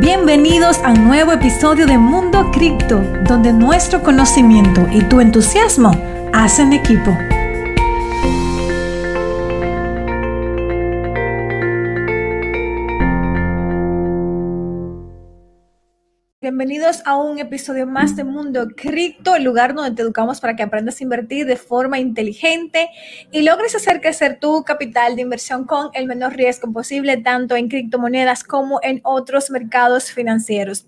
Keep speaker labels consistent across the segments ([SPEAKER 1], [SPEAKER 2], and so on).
[SPEAKER 1] Bienvenidos a un nuevo episodio de Mundo Cripto, donde nuestro conocimiento y tu entusiasmo hacen equipo. Bienvenidos a un episodio más de Mundo Cripto, el lugar donde te educamos para que aprendas a invertir de forma inteligente y logres hacer crecer tu capital de inversión con el menor riesgo posible, tanto en criptomonedas como en otros mercados financieros.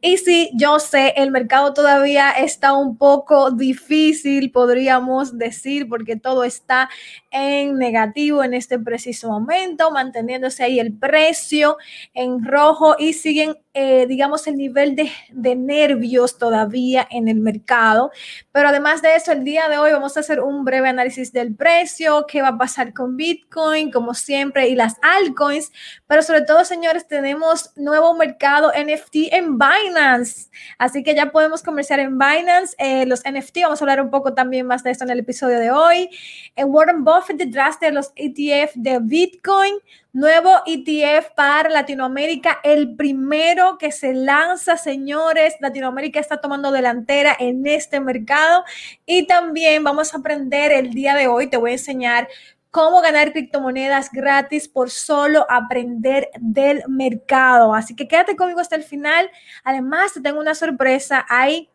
[SPEAKER 1] Y sí, yo sé, el mercado todavía está un poco difícil, podríamos decir, porque todo está en negativo en este preciso momento, manteniéndose ahí el precio en rojo y siguen eh, digamos, el nivel de, de, nervios todavía en el mercado. Pero además de eso, el día de hoy vamos a hacer un breve análisis del precio, qué va a pasar con Bitcoin, como siempre, y las altcoins. Pero sobre todo, señores, tenemos nuevo mercado NFT en Binance. Así que ya podemos comerciar en Binance eh, los NFT. Vamos a hablar un poco también más de esto en el episodio de hoy. En Warren Buffett detrás de los ETF de Bitcoin. Nuevo ETF para Latinoamérica, el primero que se lanza, señores. Latinoamérica está tomando delantera en este mercado y también vamos a aprender el día de hoy, te voy a enseñar cómo ganar criptomonedas gratis por solo aprender del mercado. Así que quédate conmigo hasta el final. Además, te tengo una sorpresa. Hay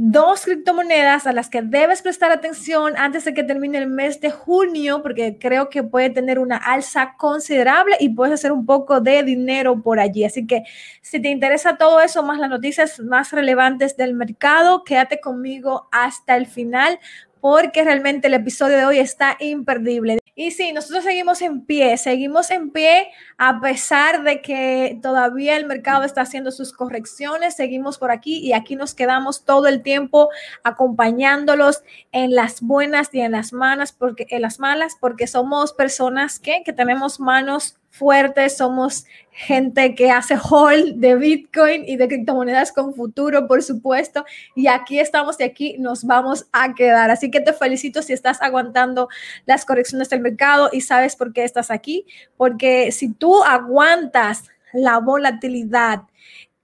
[SPEAKER 1] dos criptomonedas a las que debes prestar atención antes de que termine el mes de junio, porque creo que puede tener una alza considerable y puedes hacer un poco de dinero por allí. Así que si te interesa todo eso, más las noticias más relevantes del mercado, quédate conmigo hasta el final porque realmente el episodio de hoy está imperdible. Y sí, nosotros seguimos en pie, seguimos en pie a pesar de que todavía el mercado está haciendo sus correcciones, seguimos por aquí y aquí nos quedamos todo el tiempo acompañándolos en las buenas y en las malas, porque en las malas, porque somos personas que, que tenemos manos fuertes, somos gente que hace hold de Bitcoin y de criptomonedas con futuro, por supuesto. Y aquí estamos y aquí nos vamos a quedar. Así que te felicito si estás aguantando las correcciones del mercado y sabes por qué estás aquí. Porque si tú aguantas la volatilidad,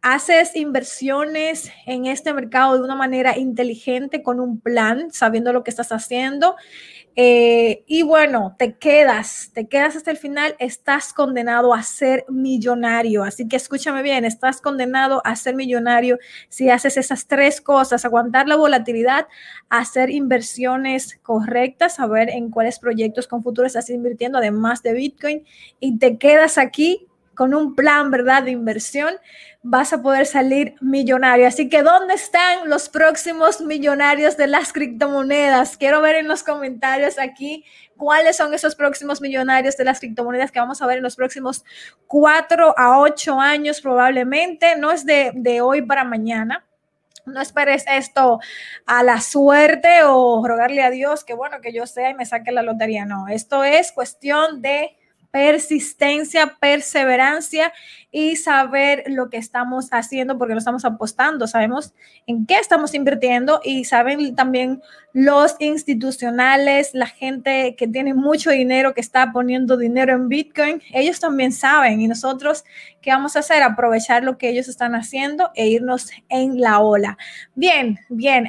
[SPEAKER 1] haces inversiones en este mercado de una manera inteligente, con un plan, sabiendo lo que estás haciendo, eh, y bueno, te quedas, te quedas hasta el final, estás condenado a ser millonario. Así que escúchame bien, estás condenado a ser millonario si haces esas tres cosas, aguantar la volatilidad, hacer inversiones correctas, saber en cuáles proyectos con futuro estás invirtiendo, además de Bitcoin, y te quedas aquí con un plan, ¿verdad?, de inversión, vas a poder salir millonario. Así que, ¿dónde están los próximos millonarios de las criptomonedas? Quiero ver en los comentarios aquí cuáles son esos próximos millonarios de las criptomonedas que vamos a ver en los próximos cuatro a ocho años probablemente. No es de, de hoy para mañana. No esperes esto a la suerte o rogarle a Dios que bueno, que yo sea y me saque la lotería. No, esto es cuestión de persistencia, perseverancia y saber lo que estamos haciendo porque lo estamos apostando, sabemos en qué estamos invirtiendo y saben también los institucionales, la gente que tiene mucho dinero, que está poniendo dinero en Bitcoin, ellos también saben y nosotros, ¿qué vamos a hacer? Aprovechar lo que ellos están haciendo e irnos en la ola. Bien, bien,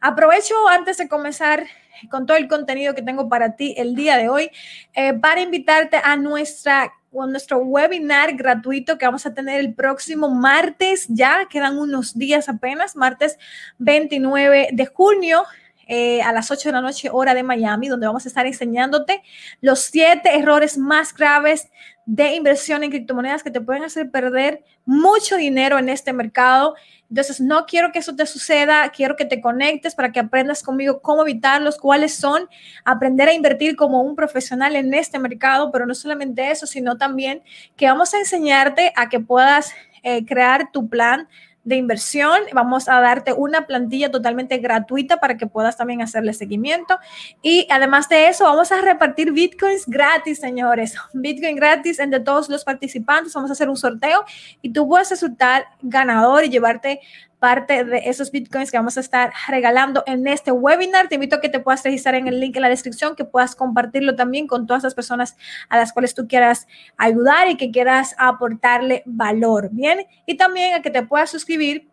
[SPEAKER 1] aprovecho antes de comenzar con todo el contenido que tengo para ti el día de hoy, eh, para invitarte a nuestra nuestro webinar gratuito que vamos a tener el próximo martes, ya quedan unos días apenas, martes 29 de junio. Eh, a las 8 de la noche, hora de Miami, donde vamos a estar enseñándote los siete errores más graves de inversión en criptomonedas que te pueden hacer perder mucho dinero en este mercado. Entonces, no quiero que eso te suceda, quiero que te conectes para que aprendas conmigo cómo evitarlos, cuáles son, aprender a invertir como un profesional en este mercado, pero no solamente eso, sino también que vamos a enseñarte a que puedas eh, crear tu plan de inversión. Vamos a darte una plantilla totalmente gratuita para que puedas también hacerle seguimiento. Y además de eso, vamos a repartir bitcoins gratis, señores. Bitcoin gratis entre todos los participantes. Vamos a hacer un sorteo y tú puedes resultar ganador y llevarte parte de esos bitcoins que vamos a estar regalando en este webinar. Te invito a que te puedas registrar en el link en la descripción, que puedas compartirlo también con todas las personas a las cuales tú quieras ayudar y que quieras aportarle valor. Bien, y también a que te puedas suscribir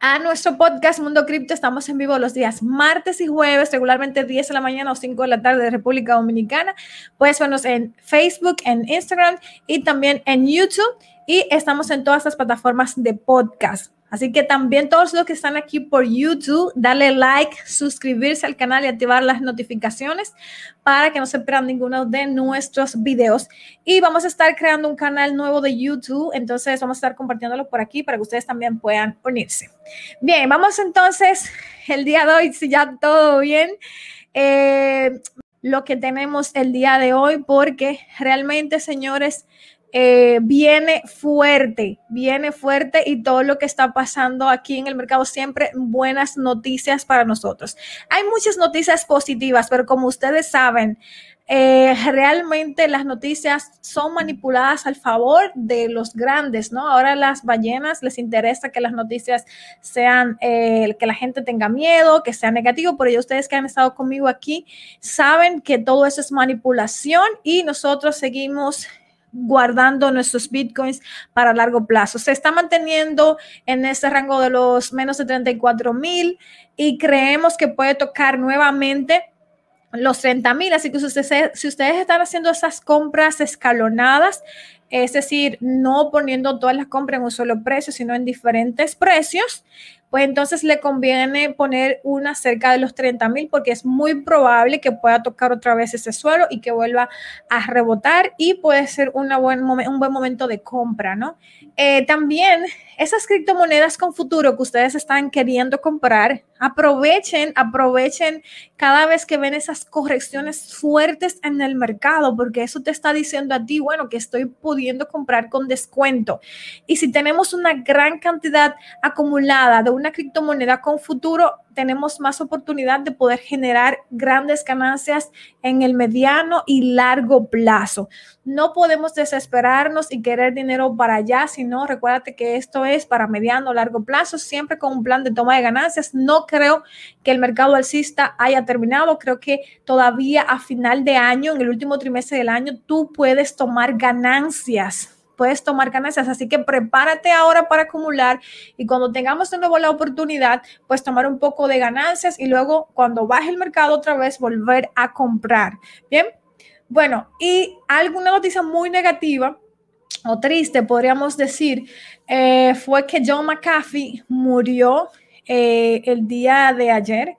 [SPEAKER 1] a nuestro podcast Mundo Cripto. Estamos en vivo los días martes y jueves, regularmente 10 de la mañana o 5 de la tarde de República Dominicana. Puedes vernos en Facebook, en Instagram y también en YouTube. Y estamos en todas las plataformas de podcast. Así que también todos los que están aquí por YouTube, dale like, suscribirse al canal y activar las notificaciones para que no se pierdan ninguno de nuestros videos. Y vamos a estar creando un canal nuevo de YouTube, entonces vamos a estar compartiéndolo por aquí para que ustedes también puedan unirse. Bien, vamos entonces el día de hoy, si ya todo bien. Eh, lo que tenemos el día de hoy, porque realmente, señores, eh, viene fuerte, viene fuerte y todo lo que está pasando aquí en el mercado, siempre buenas noticias para nosotros. Hay muchas noticias positivas, pero como ustedes saben, eh, realmente las noticias son manipuladas al favor de los grandes, ¿no? Ahora las ballenas les interesa que las noticias sean, eh, que la gente tenga miedo, que sea negativo, por ello ustedes que han estado conmigo aquí saben que todo eso es manipulación y nosotros seguimos guardando nuestros bitcoins para largo plazo. Se está manteniendo en este rango de los menos de 34 mil y creemos que puede tocar nuevamente los 30 mil. Así que si ustedes, si ustedes están haciendo esas compras escalonadas, es decir, no poniendo todas las compras en un solo precio, sino en diferentes precios, pues entonces le conviene poner una cerca de los 30 mil porque es muy probable que pueda tocar otra vez ese suelo y que vuelva a rebotar y puede ser buen un buen momento de compra, ¿no? Eh, también esas criptomonedas con futuro que ustedes están queriendo comprar, aprovechen, aprovechen cada vez que ven esas correcciones fuertes en el mercado, porque eso te está diciendo a ti, bueno, que estoy pudiendo comprar con descuento. Y si tenemos una gran cantidad acumulada de una criptomoneda con futuro, tenemos más oportunidad de poder generar grandes ganancias en el mediano y largo plazo. No podemos desesperarnos y querer dinero para allá, sino recuérdate que esto es para mediano o largo plazo, siempre con un plan de toma de ganancias. No creo que el mercado alcista haya terminado, creo que todavía a final de año, en el último trimestre del año, tú puedes tomar ganancias puedes tomar ganancias. Así que prepárate ahora para acumular y cuando tengamos de nuevo la oportunidad, pues tomar un poco de ganancias y luego cuando baje el mercado otra vez volver a comprar. Bien, bueno, y alguna noticia muy negativa o triste, podríamos decir, eh, fue que John McAfee murió eh, el día de ayer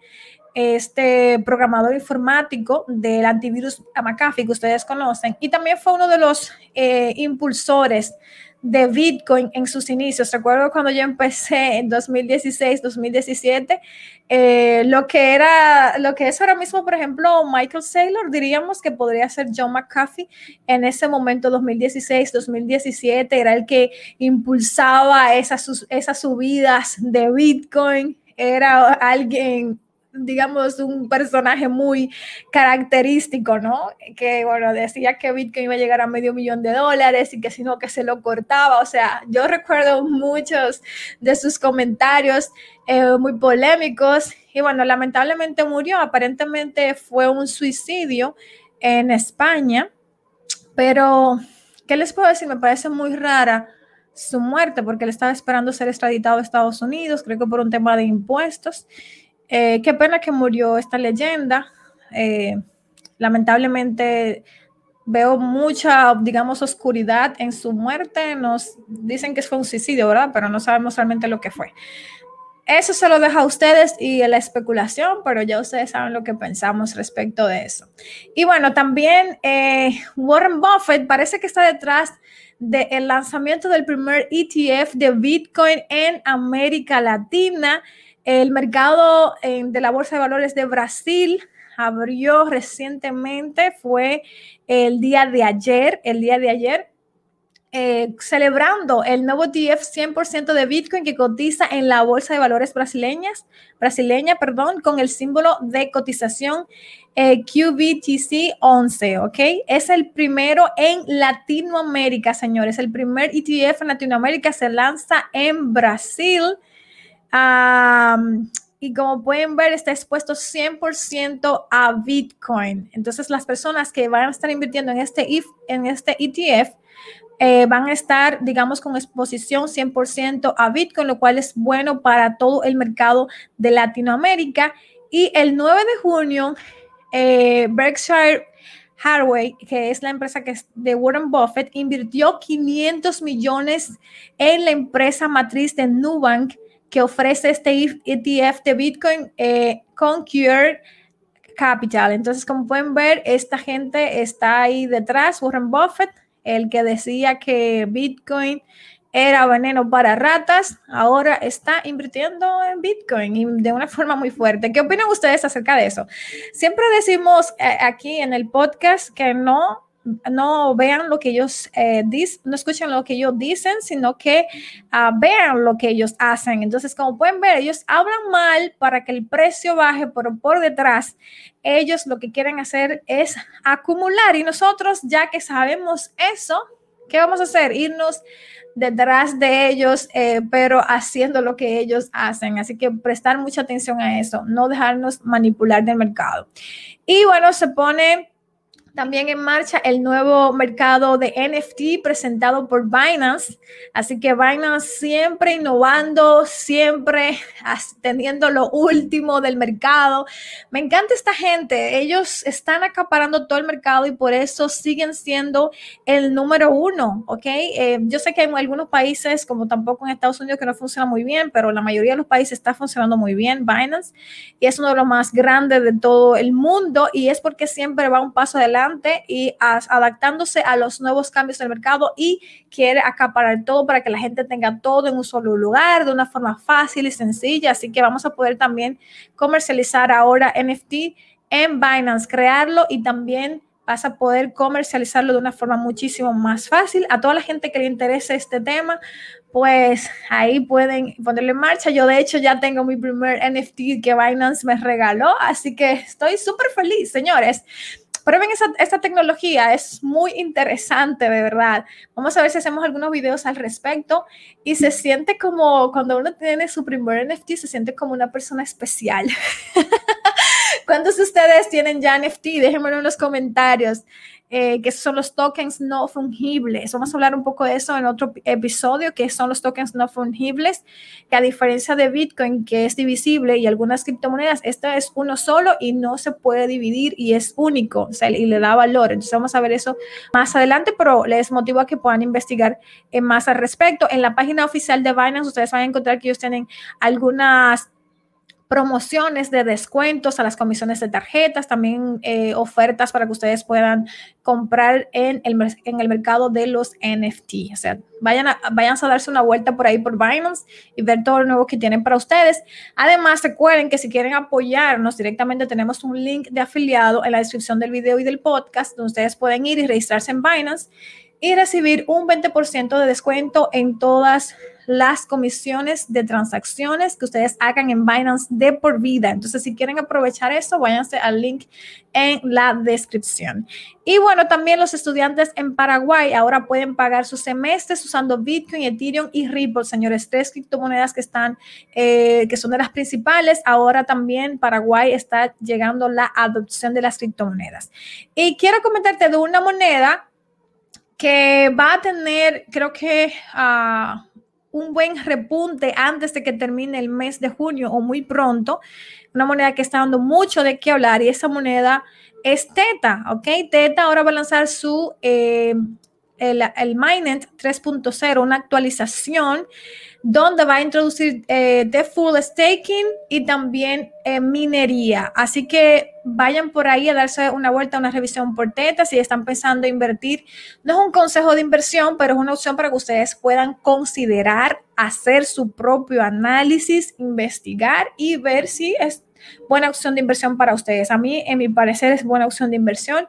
[SPEAKER 1] este programador informático del antivirus McAfee que ustedes conocen y también fue uno de los eh, impulsores de Bitcoin en sus inicios. Recuerdo cuando yo empecé en 2016, 2017, eh, lo que era, lo que es ahora mismo, por ejemplo, Michael Saylor, diríamos que podría ser John McAfee en ese momento, 2016, 2017, era el que impulsaba esas, esas subidas de Bitcoin, era alguien digamos, un personaje muy característico, ¿no? Que, bueno, decía que Bitcoin iba a llegar a medio millón de dólares y que si no, que se lo cortaba. O sea, yo recuerdo muchos de sus comentarios eh, muy polémicos y, bueno, lamentablemente murió. Aparentemente fue un suicidio en España, pero, ¿qué les puedo decir? Me parece muy rara su muerte porque él estaba esperando ser extraditado a Estados Unidos, creo que por un tema de impuestos. Eh, qué pena que murió esta leyenda. Eh, lamentablemente veo mucha, digamos, oscuridad en su muerte. Nos dicen que fue un suicidio, ¿verdad? Pero no sabemos realmente lo que fue. Eso se lo deja a ustedes y a la especulación, pero ya ustedes saben lo que pensamos respecto de eso. Y bueno, también eh, Warren Buffett parece que está detrás del lanzamiento del primer ETF de Bitcoin en América Latina. El mercado de la Bolsa de Valores de Brasil abrió recientemente, fue el día de ayer, el día de ayer, eh, celebrando el nuevo ETF 100% de Bitcoin que cotiza en la Bolsa de Valores brasileñas, brasileña, perdón, con el símbolo de cotización eh, QBTC 11, ¿ok? Es el primero en Latinoamérica, señores. El primer ETF en Latinoamérica se lanza en Brasil y como pueden ver, está expuesto 100% a Bitcoin. Entonces, las personas que van a estar invirtiendo en este, en este ETF eh, van a estar, digamos, con exposición 100% a Bitcoin, lo cual es bueno para todo el mercado de Latinoamérica. Y el 9 de junio, eh, Berkshire Hathaway, que es la empresa que es de Warren Buffett, invirtió 500 millones en la empresa matriz de Nubank que ofrece este ETF de Bitcoin eh, con Cure Capital. Entonces, como pueden ver, esta gente está ahí detrás, Warren Buffett, el que decía que Bitcoin era veneno para ratas, ahora está invirtiendo en Bitcoin y de una forma muy fuerte. ¿Qué opinan ustedes acerca de eso? Siempre decimos eh, aquí en el podcast que no no vean lo que ellos eh, dicen, no escuchen lo que ellos dicen, sino que ah, vean lo que ellos hacen. Entonces, como pueden ver, ellos hablan mal para que el precio baje, pero por detrás, ellos lo que quieren hacer es acumular. Y nosotros, ya que sabemos eso, ¿qué vamos a hacer? Irnos detrás de ellos, eh, pero haciendo lo que ellos hacen. Así que prestar mucha atención a eso, no dejarnos manipular del mercado. Y bueno, se pone también en marcha el nuevo mercado de NFT presentado por Binance. Así que Binance siempre innovando, siempre teniendo lo último del mercado. Me encanta esta gente. Ellos están acaparando todo el mercado y por eso siguen siendo el número uno. ¿Ok? Eh, yo sé que hay algunos países, como tampoco en Estados Unidos, que no funciona muy bien, pero la mayoría de los países está funcionando muy bien Binance y es uno de los más grandes de todo el mundo y es porque siempre va un paso adelante y adaptándose a los nuevos cambios del mercado y quiere acaparar todo para que la gente tenga todo en un solo lugar de una forma fácil y sencilla. Así que vamos a poder también comercializar ahora NFT en Binance, crearlo y también vas a poder comercializarlo de una forma muchísimo más fácil. A toda la gente que le interese este tema, pues ahí pueden ponerlo en marcha. Yo de hecho ya tengo mi primer NFT que Binance me regaló, así que estoy súper feliz, señores. Prueben esa, esta tecnología, es muy interesante, de verdad. Vamos a ver si hacemos algunos videos al respecto y se siente como cuando uno tiene su primer NFT, se siente como una persona especial. ¿Cuántos de ustedes tienen ya NFT? Déjenmelo en los comentarios. Eh, que son los tokens no fungibles. Vamos a hablar un poco de eso en otro episodio, que son los tokens no fungibles, que a diferencia de Bitcoin, que es divisible, y algunas criptomonedas, esto es uno solo y no se puede dividir y es único, o sea, y le da valor. Entonces vamos a ver eso más adelante, pero les motivo a que puedan investigar eh, más al respecto. En la página oficial de Binance, ustedes van a encontrar que ellos tienen algunas promociones de descuentos a las comisiones de tarjetas, también eh, ofertas para que ustedes puedan comprar en el, en el mercado de los NFT. O sea, vayan a, vayan a darse una vuelta por ahí por Binance y ver todo lo nuevo que tienen para ustedes. Además, recuerden que si quieren apoyarnos directamente, tenemos un link de afiliado en la descripción del video y del podcast, donde ustedes pueden ir y registrarse en Binance y recibir un 20% de descuento en todas las comisiones de transacciones que ustedes hagan en Binance de por vida. Entonces, si quieren aprovechar eso, váyanse al link en la descripción. Y bueno, también los estudiantes en Paraguay ahora pueden pagar sus semestres usando Bitcoin, Ethereum y Ripple, señores, tres criptomonedas que están, eh, que son de las principales. Ahora también Paraguay está llegando la adopción de las criptomonedas. Y quiero comentarte de una moneda que va a tener, creo que uh, un buen repunte antes de que termine el mes de junio o muy pronto. Una moneda que está dando mucho de qué hablar y esa moneda es Teta, ¿ok? Teta ahora va a lanzar su, eh, el, el Mainnet 3.0, una actualización donde va a introducir eh, de full staking y también eh, minería. Así que vayan por ahí a darse una vuelta, una revisión por Teta si están pensando invertir. No es un consejo de inversión, pero es una opción para que ustedes puedan considerar hacer su propio análisis, investigar y ver si es buena opción de inversión para ustedes. A mí, en mi parecer, es buena opción de inversión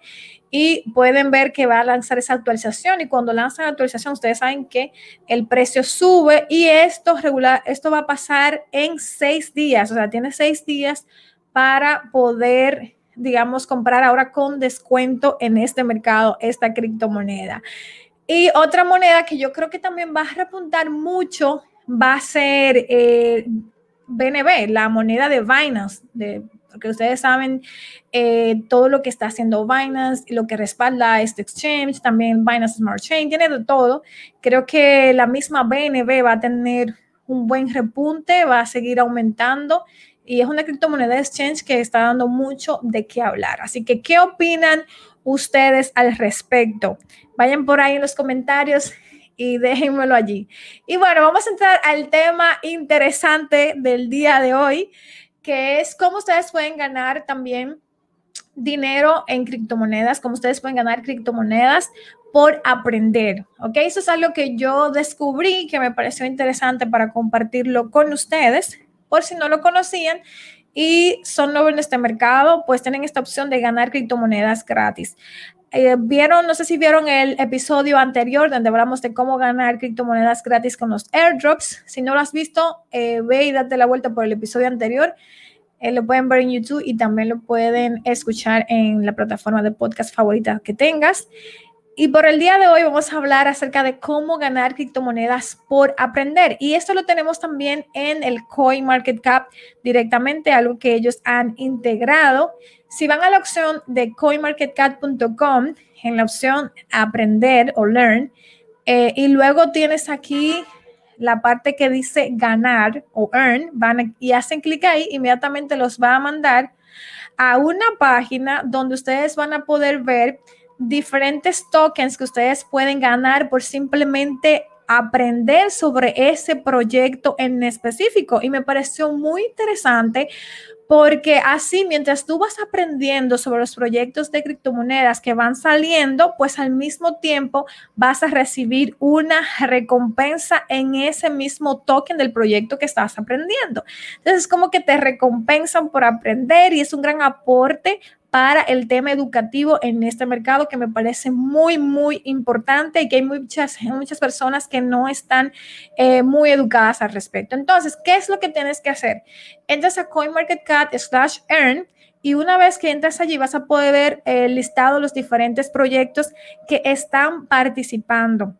[SPEAKER 1] y pueden ver que va a lanzar esa actualización y cuando lanzan la actualización ustedes saben que el precio sube y esto regular, esto va a pasar en seis días, o sea, tiene seis días para poder, digamos, comprar ahora con descuento en este mercado esta criptomoneda. Y otra moneda que yo creo que también va a repuntar mucho va a ser eh, BNB, la moneda de Binance, porque ustedes saben eh, todo lo que está haciendo Binance y lo que respalda este exchange, también Binance Smart Chain, tiene de todo. Creo que la misma BNB va a tener un buen repunte, va a seguir aumentando y es una criptomoneda exchange que está dando mucho de qué hablar. Así que, ¿qué opinan ustedes al respecto? Vayan por ahí en los comentarios y déjenmelo allí. Y bueno, vamos a entrar al tema interesante del día de hoy, que es cómo ustedes pueden ganar también dinero en criptomonedas, cómo ustedes pueden ganar criptomonedas por aprender, ¿ok? Eso es algo que yo descubrí que me pareció interesante para compartirlo con ustedes, por si no lo conocían y son nuevos en este mercado, pues tienen esta opción de ganar criptomonedas gratis. Eh, vieron, no sé si vieron el episodio anterior donde hablamos de cómo ganar criptomonedas gratis con los airdrops. Si no lo has visto, eh, ve y date la vuelta por el episodio anterior. Eh, lo pueden ver en YouTube y también lo pueden escuchar en la plataforma de podcast favorita que tengas. Y por el día de hoy vamos a hablar acerca de cómo ganar criptomonedas por aprender. Y esto lo tenemos también en el CoinMarketCap directamente, algo que ellos han integrado. Si van a la opción de coinmarketcap.com, en la opción aprender o learn, eh, y luego tienes aquí la parte que dice ganar o earn, van y hacen clic ahí, inmediatamente los va a mandar a una página donde ustedes van a poder ver diferentes tokens que ustedes pueden ganar por simplemente aprender sobre ese proyecto en específico. Y me pareció muy interesante porque así mientras tú vas aprendiendo sobre los proyectos de criptomonedas que van saliendo, pues al mismo tiempo vas a recibir una recompensa en ese mismo token del proyecto que estás aprendiendo. Entonces es como que te recompensan por aprender y es un gran aporte para el tema educativo en este mercado que me parece muy, muy importante y que hay muchas, muchas personas que no están eh, muy educadas al respecto. Entonces, ¿qué es lo que tienes que hacer? Entras a CoinMarketCap slash earn y una vez que entras allí vas a poder ver el listado los diferentes proyectos que están participando.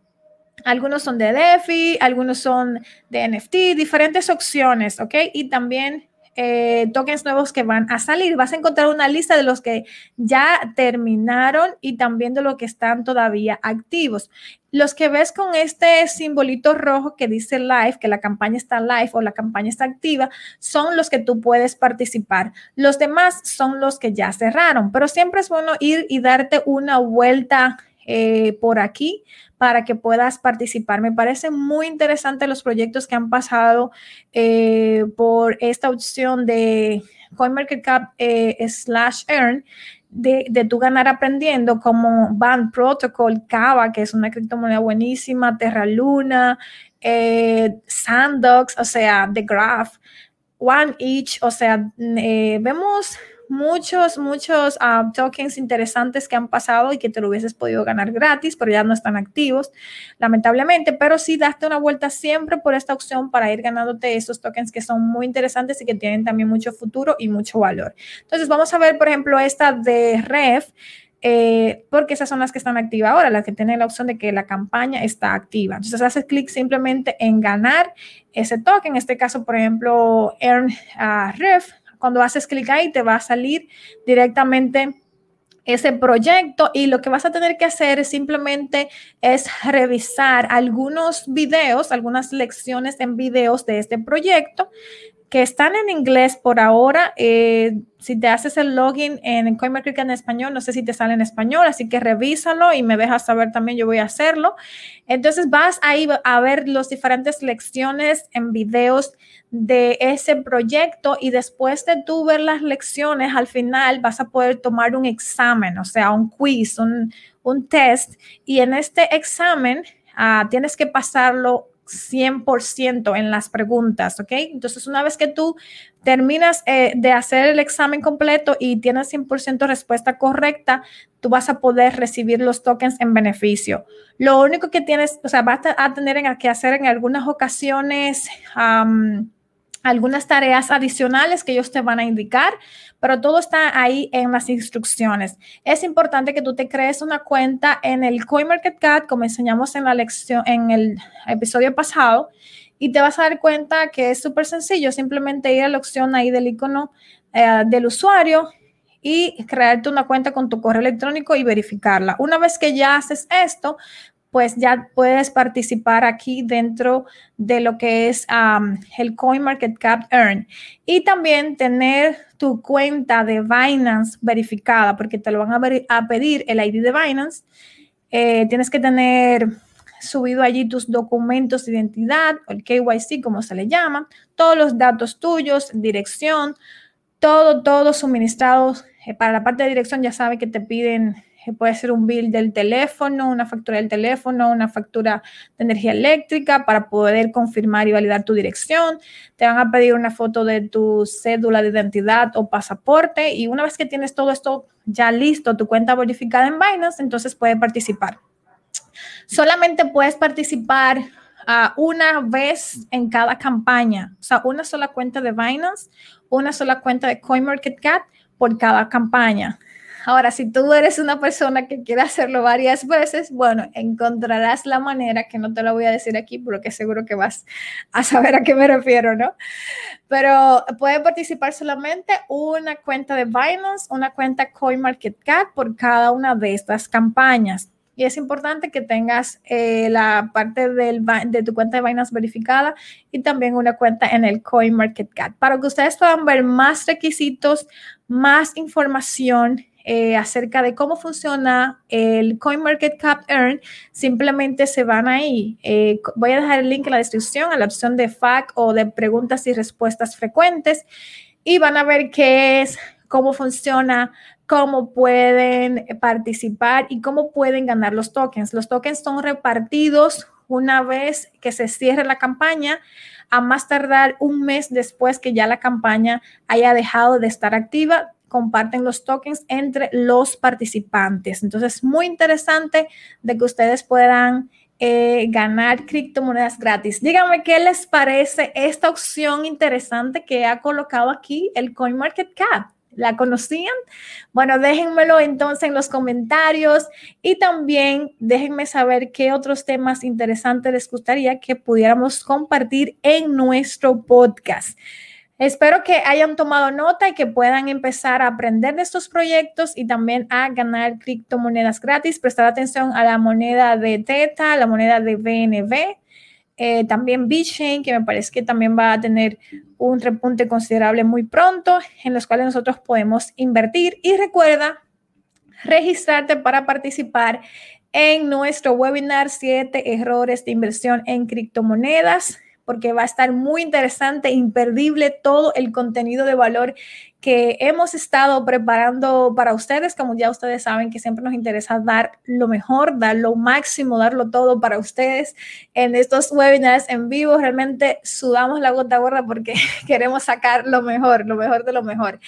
[SPEAKER 1] Algunos son de DeFi, algunos son de NFT, diferentes opciones, ¿ok? Y también eh, tokens nuevos que van a salir. Vas a encontrar una lista de los que ya terminaron y también de los que están todavía activos. Los que ves con este simbolito rojo que dice live, que la campaña está live o la campaña está activa, son los que tú puedes participar. Los demás son los que ya cerraron, pero siempre es bueno ir y darte una vuelta eh, por aquí para que puedas participar. Me parece muy interesante los proyectos que han pasado eh, por esta opción de CoinMarketCap eh, slash earn. De, de tu ganar aprendiendo como Band Protocol, Kava, que es una criptomoneda buenísima, Terra Luna, Sandox, o sea, The Graph, One Each, o sea, vemos muchos, muchos ah, tokens interesantes que han pasado y que te lo hubieses podido ganar gratis, pero ya no están activos, lamentablemente, pero sí daste una vuelta siempre por esta opción para ir ganándote esos tokens que son muy interesantes y que tienen también mucho futuro y mucho valor. Entonces, vamos a ver, por ejemplo, esta de Ref. Eh, porque esas son las que están activas ahora, las que tienen la opción de que la campaña está activa. Entonces haces clic simplemente en ganar ese token, en este caso, por ejemplo, Earn uh, Ref, cuando haces clic ahí te va a salir directamente ese proyecto y lo que vas a tener que hacer simplemente es revisar algunos videos, algunas lecciones en videos de este proyecto que están en inglés por ahora. Eh, si te haces el login en CoinMarketCap en español, no sé si te sale en español, así que revísalo y me dejas saber también, yo voy a hacerlo. Entonces vas ahí a ver las diferentes lecciones en videos de ese proyecto y después de tú ver las lecciones, al final vas a poder tomar un examen, o sea, un quiz, un, un test. Y en este examen uh, tienes que pasarlo 100% en las preguntas, ¿ok? Entonces, una vez que tú terminas eh, de hacer el examen completo y tienes 100% respuesta correcta, tú vas a poder recibir los tokens en beneficio. Lo único que tienes, o sea, vas a tener que hacer en algunas ocasiones algunas tareas adicionales que ellos te van a indicar, pero todo está ahí en las instrucciones. Es importante que tú te crees una cuenta en el CoinMarketCat, como enseñamos en la lección, en el episodio pasado, y te vas a dar cuenta que es súper sencillo, simplemente ir a la opción ahí del icono eh, del usuario y crearte una cuenta con tu correo electrónico y verificarla. Una vez que ya haces esto, pues ya puedes participar aquí dentro de lo que es el CoinMarketCap Earn. Y también tener tu cuenta de Binance verificada, porque te lo van a, pedir el ID de Binance. Eh, tienes que tener subido allí tus documentos de identidad, el KYC, como se le llama, todos los datos tuyos, dirección, todo, todo suministrados. Eh, para la parte de dirección ya sabe que te piden puede ser un bill del teléfono, una factura del teléfono, una factura de energía eléctrica para poder confirmar y validar tu dirección. Te van a pedir una foto de tu cédula de identidad o pasaporte y una vez que tienes todo esto ya listo, tu cuenta verificada en Binance, entonces puedes participar. Solamente puedes participar uh, una vez en cada campaña, o sea, una sola cuenta de Binance, una sola cuenta de CoinMarketCap por cada campaña. Ahora, si tú eres una persona que quiere hacerlo varias veces, bueno, encontrarás la manera, que no te lo voy a decir aquí, porque seguro que vas a saber a qué me refiero, ¿no? Pero puede participar solamente una cuenta de Binance, una cuenta CoinMarketCap por cada una de estas campañas. Y es importante que tengas eh, la parte de tu cuenta de Binance verificada y también una cuenta en el CoinMarketCap para que ustedes puedan ver más requisitos, más información eh, acerca de cómo funciona el CoinMarketCap Earn, simplemente se van ahí. Eh, voy a dejar el link en la descripción a la opción de FAQ o de preguntas y respuestas frecuentes y van a ver qué es, cómo funciona, cómo pueden participar y cómo pueden ganar los tokens. Los tokens son repartidos una vez que se cierre la campaña, a más tardar un mes después que ya la campaña haya dejado de estar activa, comparten los tokens entre los participantes. Entonces, muy interesante de que ustedes puedan eh, ganar criptomonedas gratis. Díganme qué les parece esta opción interesante que ha colocado aquí el CoinMarketCap. ¿La conocían? Bueno, déjenmelo entonces en los comentarios y también déjenme saber qué otros temas interesantes les gustaría que pudiéramos compartir en nuestro podcast. Espero que hayan tomado nota y que puedan empezar a aprender de estos proyectos y también a ganar criptomonedas gratis. Prestar atención a la moneda de Teta, la moneda de BNB, eh, también BitChain, que me parece que también va a tener un repunte considerable muy pronto, en los cuales nosotros podemos invertir. Y recuerda registrarte para participar en nuestro webinar 7 errores de inversión en criptomonedas porque va a estar muy interesante, imperdible todo el contenido de valor que hemos estado preparando para ustedes. Como ya ustedes saben que siempre nos interesa dar lo mejor, dar lo máximo, darlo todo para ustedes en estos webinars en vivo. Realmente sudamos la gota gorda porque queremos sacar lo mejor, lo mejor de lo mejor.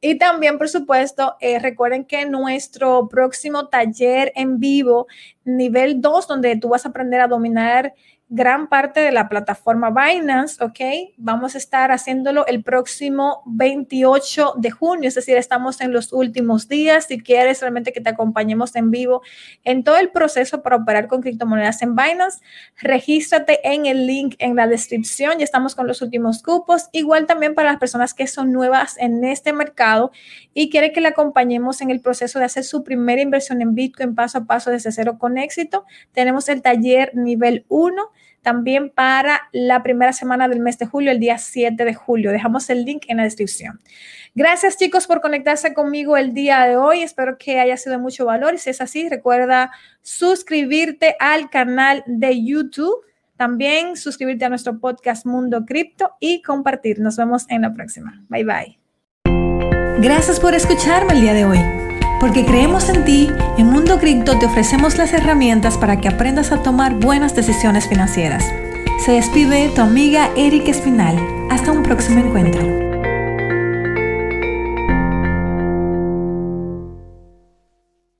[SPEAKER 1] Y también, por supuesto, eh, recuerden que nuestro próximo taller en vivo, nivel 2, donde tú vas a aprender a dominar gran parte de la plataforma Binance, ¿ok? Vamos a estar haciéndolo el próximo 28 de junio, es decir, estamos en los últimos días. Si quieres realmente que te acompañemos en vivo en todo el proceso para operar con criptomonedas en Binance, regístrate en el link en la descripción, ya estamos con los últimos cupos. Igual también para las personas que son nuevas en este mercado y quiere que le acompañemos en el proceso de hacer su primera inversión en Bitcoin paso a paso desde cero con éxito, tenemos el taller nivel 1 también para la primera semana del mes de julio, el día 7 de julio. Dejamos el link en la descripción. Gracias chicos por conectarse conmigo el día de hoy. Espero que haya sido de mucho valor y si es así, recuerda suscribirte al canal de YouTube. También suscribirte a nuestro podcast Mundo Cripto y compartir. Nos vemos en la próxima. Bye bye.
[SPEAKER 2] Gracias por escucharme el día de hoy. Porque creemos en ti, en Mundo Cripto te ofrecemos las herramientas para que aprendas a tomar buenas decisiones financieras. Se despide tu amiga Erika Espinal. Hasta un próximo encuentro.